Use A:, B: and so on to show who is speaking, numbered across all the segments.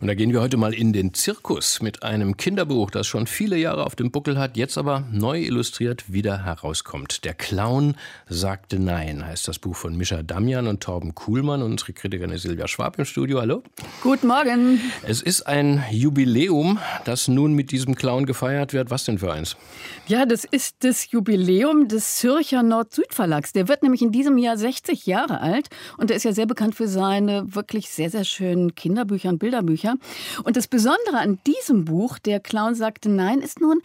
A: und da gehen wir heute mal in den Zirkus mit einem Kinderbuch, das schon viele Jahre auf dem Buckel hat, jetzt aber neu illustriert wieder herauskommt. Der Clown sagte Nein, heißt das Buch von Mischa Damian und Torben Kuhlmann. Und unsere Kritikerin ist Silvia Schwab im Studio. Hallo.
B: Guten Morgen.
A: Es ist ein Jubiläum, das nun mit diesem Clown gefeiert wird. Was denn für eins?
B: Ja, das ist das Jubiläum des Zürcher Nord-Süd-Verlags. Der wird nämlich in diesem Jahr 60 Jahre alt und der ist ja sehr bekannt für seine wirklich sehr, sehr schönen Kinderbücher und Bilderbücher. Bücher. Und das Besondere an diesem Buch, Der Clown sagte Nein, ist nun,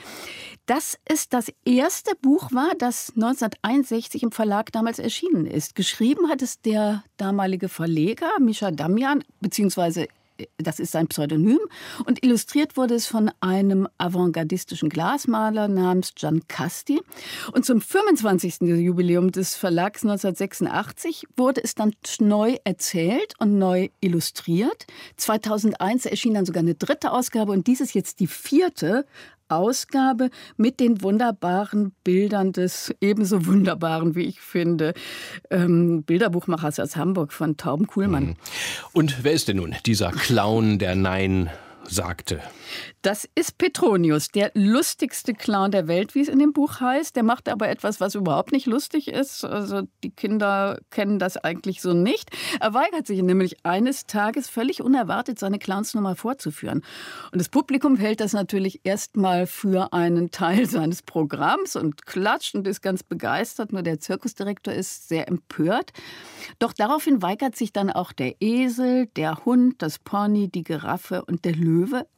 B: dass es das erste Buch war, das 1961 im Verlag damals erschienen ist. Geschrieben hat es der damalige Verleger Mischa Damian, beziehungsweise das ist sein Pseudonym. Und illustriert wurde es von einem avantgardistischen Glasmaler namens Gian Casti. Und zum 25. Jubiläum des Verlags 1986 wurde es dann neu erzählt und neu illustriert. 2001 erschien dann sogar eine dritte Ausgabe und dies ist jetzt die vierte Ausgabe mit den wunderbaren Bildern des ebenso wunderbaren, wie ich finde, ähm, Bilderbuchmachers aus Hamburg von Tauben Kuhlmann. Mhm.
A: Und wer ist denn nun dieser Clown, der Nein sagte?
B: Das ist Petronius, der lustigste Clown der Welt, wie es in dem Buch heißt. Der macht aber etwas, was überhaupt nicht lustig ist. Also die Kinder kennen das eigentlich so nicht. Er weigert sich nämlich eines Tages völlig unerwartet, seine Clownsnummer vorzuführen. Und das Publikum hält das natürlich erstmal für einen Teil seines Programms und klatscht und ist ganz begeistert. Nur der Zirkusdirektor ist sehr empört. Doch daraufhin weigert sich dann auch der Esel, der Hund, das Pony, die Giraffe und der Löwe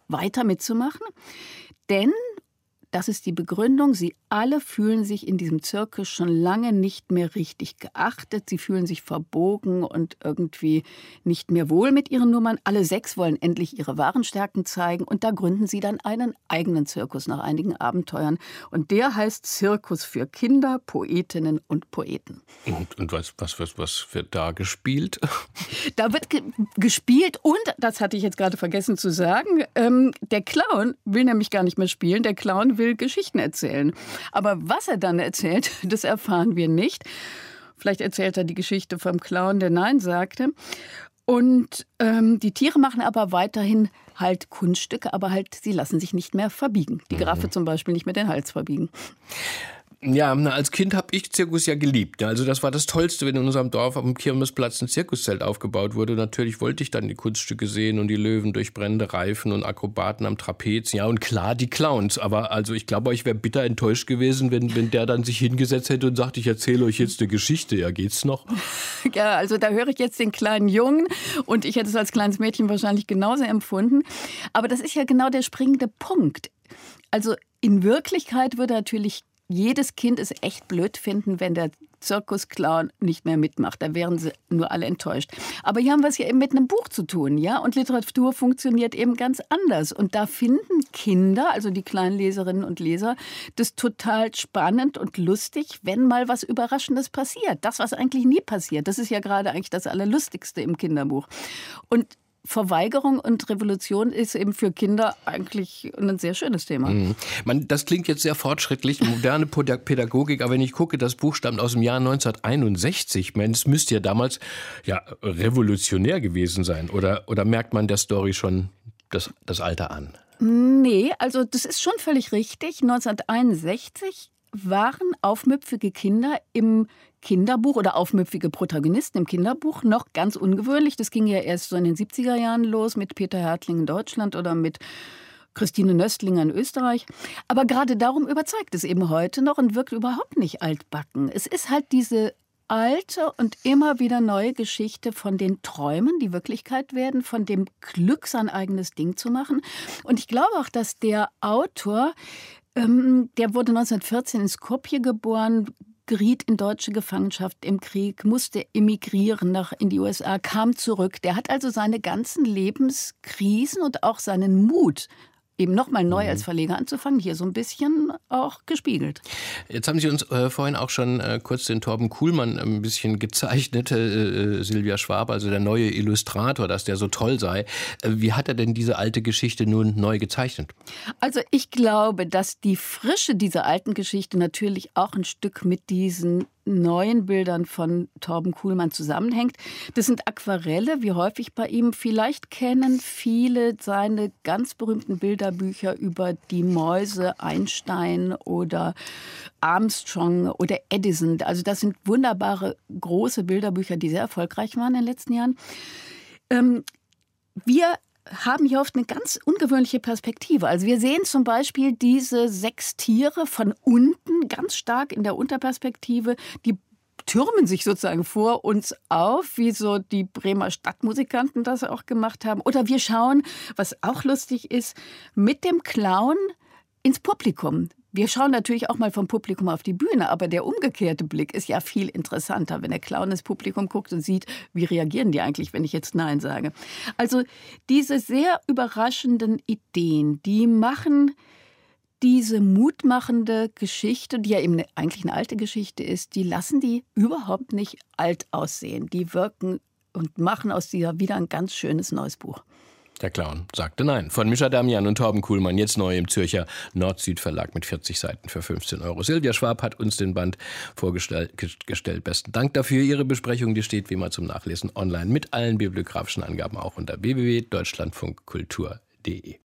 B: weiter mitzumachen. Denn das ist die Begründung. Sie alle fühlen sich in diesem Zirkus schon lange nicht mehr richtig geachtet. Sie fühlen sich verbogen und irgendwie nicht mehr wohl mit ihren Nummern. Alle sechs wollen endlich ihre wahren Stärken zeigen und da gründen sie dann einen eigenen Zirkus nach einigen Abenteuern. Und der heißt Zirkus für Kinder, Poetinnen und Poeten.
A: Und, und was, was, was, was wird da gespielt?
B: Da wird ge gespielt und, das hatte ich jetzt gerade vergessen zu sagen, ähm, der Clown will nämlich gar nicht mehr spielen. Der Clown will will Geschichten erzählen. Aber was er dann erzählt, das erfahren wir nicht. Vielleicht erzählt er die Geschichte vom Clown, der Nein sagte. Und ähm, die Tiere machen aber weiterhin halt Kunststücke, aber halt sie lassen sich nicht mehr verbiegen. Die Giraffe mhm. zum Beispiel nicht mehr den Hals verbiegen.
A: Ja, na, als Kind habe ich Zirkus ja geliebt. Also das war das Tollste, wenn in unserem Dorf auf dem Kirmesplatz ein Zirkuszelt aufgebaut wurde. Natürlich wollte ich dann die Kunststücke sehen und die Löwen durch brennende Reifen und Akrobaten am Trapez. Ja, und klar, die Clowns. Aber also ich glaube, ich wäre bitter enttäuscht gewesen, wenn, wenn der dann sich hingesetzt hätte und sagt, ich erzähle euch jetzt eine Geschichte. Ja, geht's noch?
B: Ja, also da höre ich jetzt den kleinen Jungen und ich hätte es als kleines Mädchen wahrscheinlich genauso empfunden. Aber das ist ja genau der springende Punkt. Also in Wirklichkeit würde natürlich jedes Kind es echt blöd finden, wenn der Zirkusclown nicht mehr mitmacht. Da wären sie nur alle enttäuscht. Aber hier haben wir es ja eben mit einem Buch zu tun, ja? Und Literatur funktioniert eben ganz anders. Und da finden Kinder, also die kleinen Leserinnen und Leser, das total spannend und lustig, wenn mal was Überraschendes passiert. Das, was eigentlich nie passiert. Das ist ja gerade eigentlich das Allerlustigste im Kinderbuch. Und Verweigerung und Revolution ist eben für Kinder eigentlich ein sehr schönes Thema. Mhm.
A: Man, das klingt jetzt sehr fortschrittlich, moderne Pädagogik, aber wenn ich gucke, das Buch stammt aus dem Jahr 1961. Ich meine, es müsste ja damals ja revolutionär gewesen sein. Oder, oder merkt man der Story schon das, das Alter an?
B: Nee, also das ist schon völlig richtig. 1961 waren aufmüpfige Kinder im Kinderbuch oder aufmüpfige Protagonisten im Kinderbuch noch ganz ungewöhnlich. Das ging ja erst so in den 70er Jahren los mit Peter Hertling in Deutschland oder mit Christine Nöstlinger in Österreich. Aber gerade darum überzeugt es eben heute noch und wirkt überhaupt nicht altbacken. Es ist halt diese alte und immer wieder neue Geschichte von den Träumen, die Wirklichkeit werden, von dem Glück, sein eigenes Ding zu machen. Und ich glaube auch, dass der Autor ähm, der wurde 1914 in Skopje geboren, geriet in deutsche Gefangenschaft im Krieg, musste emigrieren nach in die USA, kam zurück. Der hat also seine ganzen Lebenskrisen und auch seinen Mut eben nochmal neu mhm. als Verleger anzufangen, hier so ein bisschen auch gespiegelt.
A: Jetzt haben Sie uns äh, vorhin auch schon äh, kurz den Torben Kuhlmann ein bisschen gezeichnet, äh, äh Silvia Schwab, also der neue Illustrator, dass der so toll sei. Äh, wie hat er denn diese alte Geschichte nun neu gezeichnet?
B: Also ich glaube, dass die Frische dieser alten Geschichte natürlich auch ein Stück mit diesen neuen Bildern von Torben Kuhlmann zusammenhängt. Das sind Aquarelle, wie häufig bei ihm. Vielleicht kennen viele seine ganz berühmten Bilderbücher über die Mäuse Einstein oder Armstrong oder Edison. Also das sind wunderbare große Bilderbücher, die sehr erfolgreich waren in den letzten Jahren. Ähm, wir haben hier oft eine ganz ungewöhnliche Perspektive. Also wir sehen zum Beispiel diese sechs Tiere von unten ganz stark in der Unterperspektive. Die türmen sich sozusagen vor uns auf, wie so die Bremer Stadtmusikanten das auch gemacht haben. Oder wir schauen, was auch lustig ist, mit dem Clown ins Publikum. Wir schauen natürlich auch mal vom Publikum auf die Bühne, aber der umgekehrte Blick ist ja viel interessanter, wenn der Clown ins Publikum guckt und sieht, wie reagieren die eigentlich, wenn ich jetzt Nein sage. Also diese sehr überraschenden Ideen, die machen diese mutmachende Geschichte, die ja eben eigentlich eine alte Geschichte ist, die lassen die überhaupt nicht alt aussehen. Die wirken und machen aus dieser wieder ein ganz schönes neues Buch.
A: Der Clown sagte nein. Von Mischa Damian und Torben Kuhlmann, jetzt neu im Zürcher Nord-Süd-Verlag mit 40 Seiten für 15 Euro. Silvia Schwab hat uns den Band vorgestellt. Besten Dank dafür. Ihre Besprechung, die steht wie immer zum Nachlesen online mit allen bibliografischen Angaben auch unter www.deutschlandfunkkultur.de.